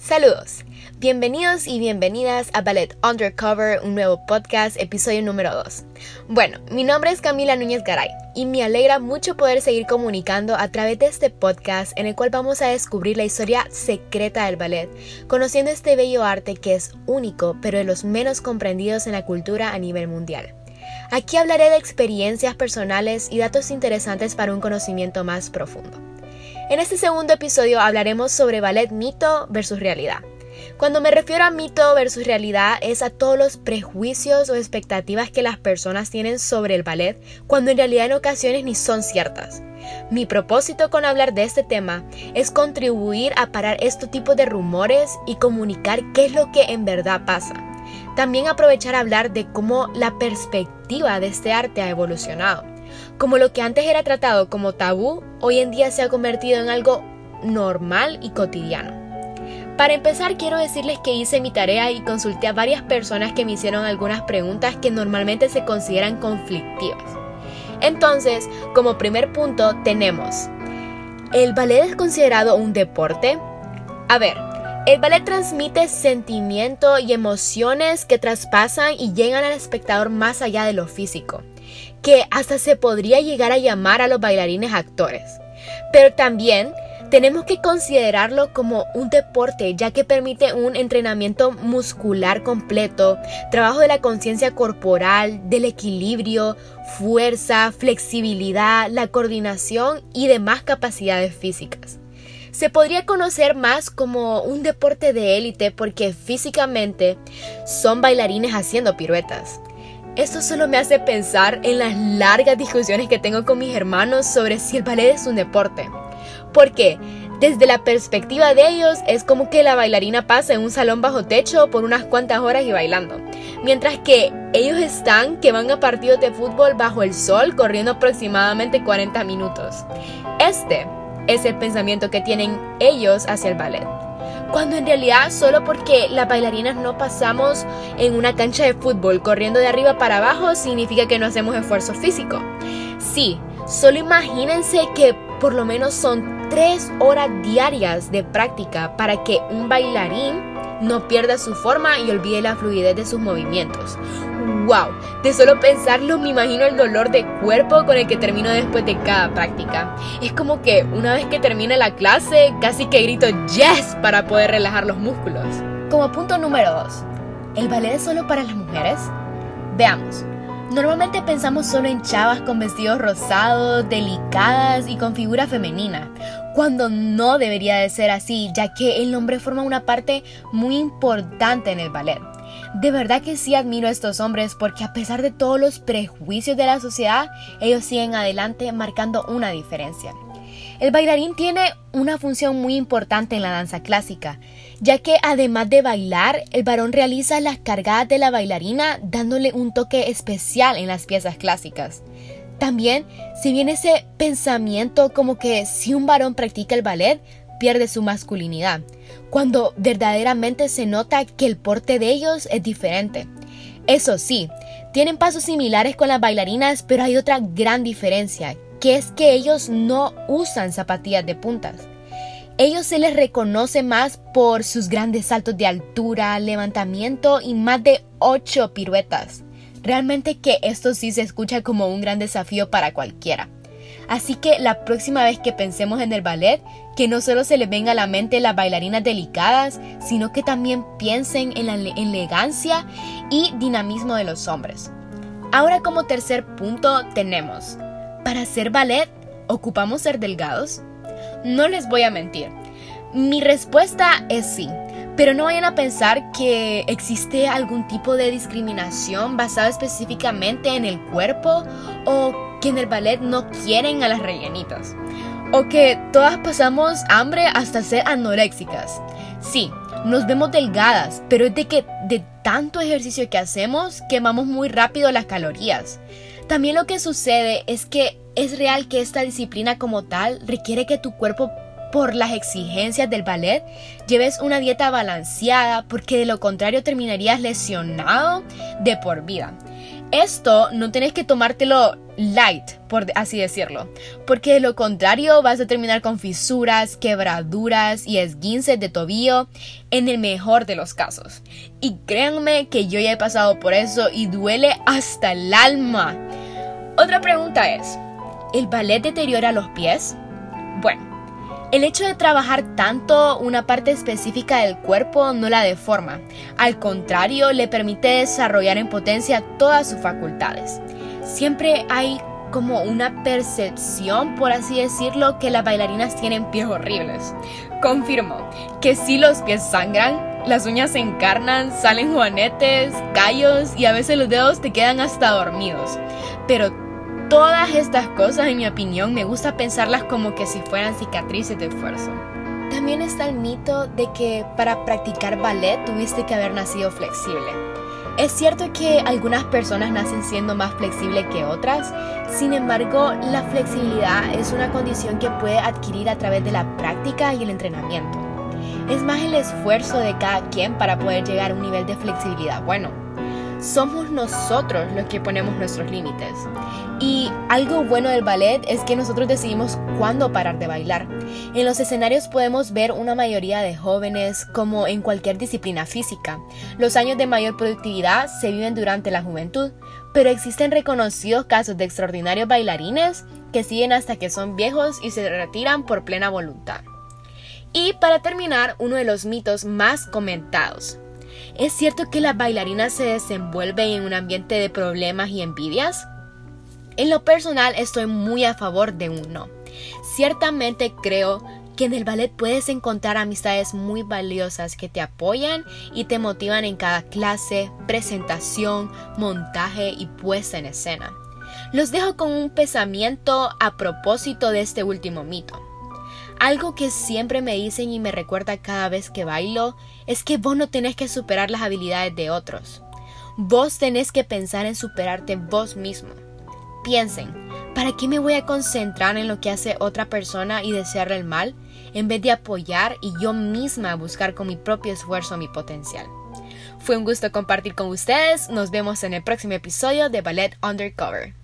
Saludos, bienvenidos y bienvenidas a Ballet Undercover, un nuevo podcast, episodio número 2. Bueno, mi nombre es Camila Núñez Garay y me alegra mucho poder seguir comunicando a través de este podcast en el cual vamos a descubrir la historia secreta del ballet, conociendo este bello arte que es único pero de los menos comprendidos en la cultura a nivel mundial. Aquí hablaré de experiencias personales y datos interesantes para un conocimiento más profundo. En este segundo episodio hablaremos sobre ballet mito versus realidad. Cuando me refiero a mito versus realidad es a todos los prejuicios o expectativas que las personas tienen sobre el ballet cuando en realidad en ocasiones ni son ciertas. Mi propósito con hablar de este tema es contribuir a parar este tipo de rumores y comunicar qué es lo que en verdad pasa. También aprovechar a hablar de cómo la perspectiva de este arte ha evolucionado como lo que antes era tratado como tabú, hoy en día se ha convertido en algo normal y cotidiano. Para empezar, quiero decirles que hice mi tarea y consulté a varias personas que me hicieron algunas preguntas que normalmente se consideran conflictivas. Entonces, como primer punto tenemos, ¿el ballet es considerado un deporte? A ver, el ballet transmite sentimiento y emociones que traspasan y llegan al espectador más allá de lo físico que hasta se podría llegar a llamar a los bailarines actores. Pero también tenemos que considerarlo como un deporte ya que permite un entrenamiento muscular completo, trabajo de la conciencia corporal, del equilibrio, fuerza, flexibilidad, la coordinación y demás capacidades físicas. Se podría conocer más como un deporte de élite porque físicamente son bailarines haciendo piruetas. Esto solo me hace pensar en las largas discusiones que tengo con mis hermanos sobre si el ballet es un deporte. Porque desde la perspectiva de ellos es como que la bailarina pasa en un salón bajo techo por unas cuantas horas y bailando. Mientras que ellos están que van a partidos de fútbol bajo el sol corriendo aproximadamente 40 minutos. Este es el pensamiento que tienen ellos hacia el ballet cuando en realidad solo porque las bailarinas no pasamos en una cancha de fútbol corriendo de arriba para abajo significa que no hacemos esfuerzo físico. Sí, solo imagínense que por lo menos son tres horas diarias de práctica para que un bailarín no pierda su forma y olvide la fluidez de sus movimientos. ¡Wow! De solo pensarlo me imagino el dolor de cuerpo con el que termino después de cada práctica. Es como que una vez que termina la clase, casi que grito ¡Yes! para poder relajar los músculos. Como punto número 2, ¿el ballet es solo para las mujeres? Veamos. Normalmente pensamos solo en chavas con vestidos rosados, delicadas y con figura femenina, cuando no debería de ser así, ya que el hombre forma una parte muy importante en el ballet. De verdad que sí admiro a estos hombres porque a pesar de todos los prejuicios de la sociedad, ellos siguen adelante marcando una diferencia. El bailarín tiene una función muy importante en la danza clásica, ya que además de bailar, el varón realiza las cargadas de la bailarina dándole un toque especial en las piezas clásicas. También, si viene ese pensamiento como que si un varón practica el ballet, pierde su masculinidad, cuando verdaderamente se nota que el porte de ellos es diferente. Eso sí, tienen pasos similares con las bailarinas, pero hay otra gran diferencia, que es que ellos no usan zapatillas de puntas. Ellos se les reconoce más por sus grandes saltos de altura, levantamiento y más de 8 piruetas. Realmente que esto sí se escucha como un gran desafío para cualquiera. Así que la próxima vez que pensemos en el ballet, que no solo se les venga a la mente las bailarinas delicadas, sino que también piensen en la elegancia y dinamismo de los hombres. Ahora como tercer punto tenemos ¿Para hacer ballet ocupamos ser delgados? No les voy a mentir. Mi respuesta es sí, pero no vayan a pensar que existe algún tipo de discriminación basada específicamente en el cuerpo o que en el ballet no quieren a las rellenitas o que todas pasamos hambre hasta ser anoréxicas. Sí, nos vemos delgadas, pero es de que de tanto ejercicio que hacemos quemamos muy rápido las calorías. También lo que sucede es que es real que esta disciplina como tal requiere que tu cuerpo por las exigencias del ballet lleves una dieta balanceada porque de lo contrario terminarías lesionado de por vida. Esto no tienes que tomártelo light, por así decirlo, porque de lo contrario vas a terminar con fisuras, quebraduras y esguinces de tobillo en el mejor de los casos. Y créanme que yo ya he pasado por eso y duele hasta el alma. Otra pregunta es, ¿el ballet deteriora los pies? Bueno, el hecho de trabajar tanto una parte específica del cuerpo no la deforma, al contrario le permite desarrollar en potencia todas sus facultades. Siempre hay como una percepción, por así decirlo, que las bailarinas tienen pies horribles. Confirmo que si los pies sangran, las uñas se encarnan, salen juanetes, callos y a veces los dedos te quedan hasta dormidos. Pero todas estas cosas, en mi opinión, me gusta pensarlas como que si fueran cicatrices de esfuerzo. También está el mito de que para practicar ballet tuviste que haber nacido flexible. Es cierto que algunas personas nacen siendo más flexibles que otras, sin embargo, la flexibilidad es una condición que puede adquirir a través de la práctica y el entrenamiento. Es más el esfuerzo de cada quien para poder llegar a un nivel de flexibilidad bueno somos nosotros los que ponemos nuestros límites. Y algo bueno del ballet es que nosotros decidimos cuándo parar de bailar. En los escenarios podemos ver una mayoría de jóvenes como en cualquier disciplina física. Los años de mayor productividad se viven durante la juventud, pero existen reconocidos casos de extraordinarios bailarines que siguen hasta que son viejos y se retiran por plena voluntad. Y para terminar, uno de los mitos más comentados. ¿Es cierto que las bailarinas se desenvuelven en un ambiente de problemas y envidias? En lo personal estoy muy a favor de un no. Ciertamente creo que en el ballet puedes encontrar amistades muy valiosas que te apoyan y te motivan en cada clase, presentación, montaje y puesta en escena. Los dejo con un pensamiento a propósito de este último mito. Algo que siempre me dicen y me recuerda cada vez que bailo es que vos no tenés que superar las habilidades de otros. Vos tenés que pensar en superarte vos mismo. Piensen, ¿para qué me voy a concentrar en lo que hace otra persona y desearle el mal en vez de apoyar y yo misma buscar con mi propio esfuerzo mi potencial? Fue un gusto compartir con ustedes. Nos vemos en el próximo episodio de Ballet Undercover.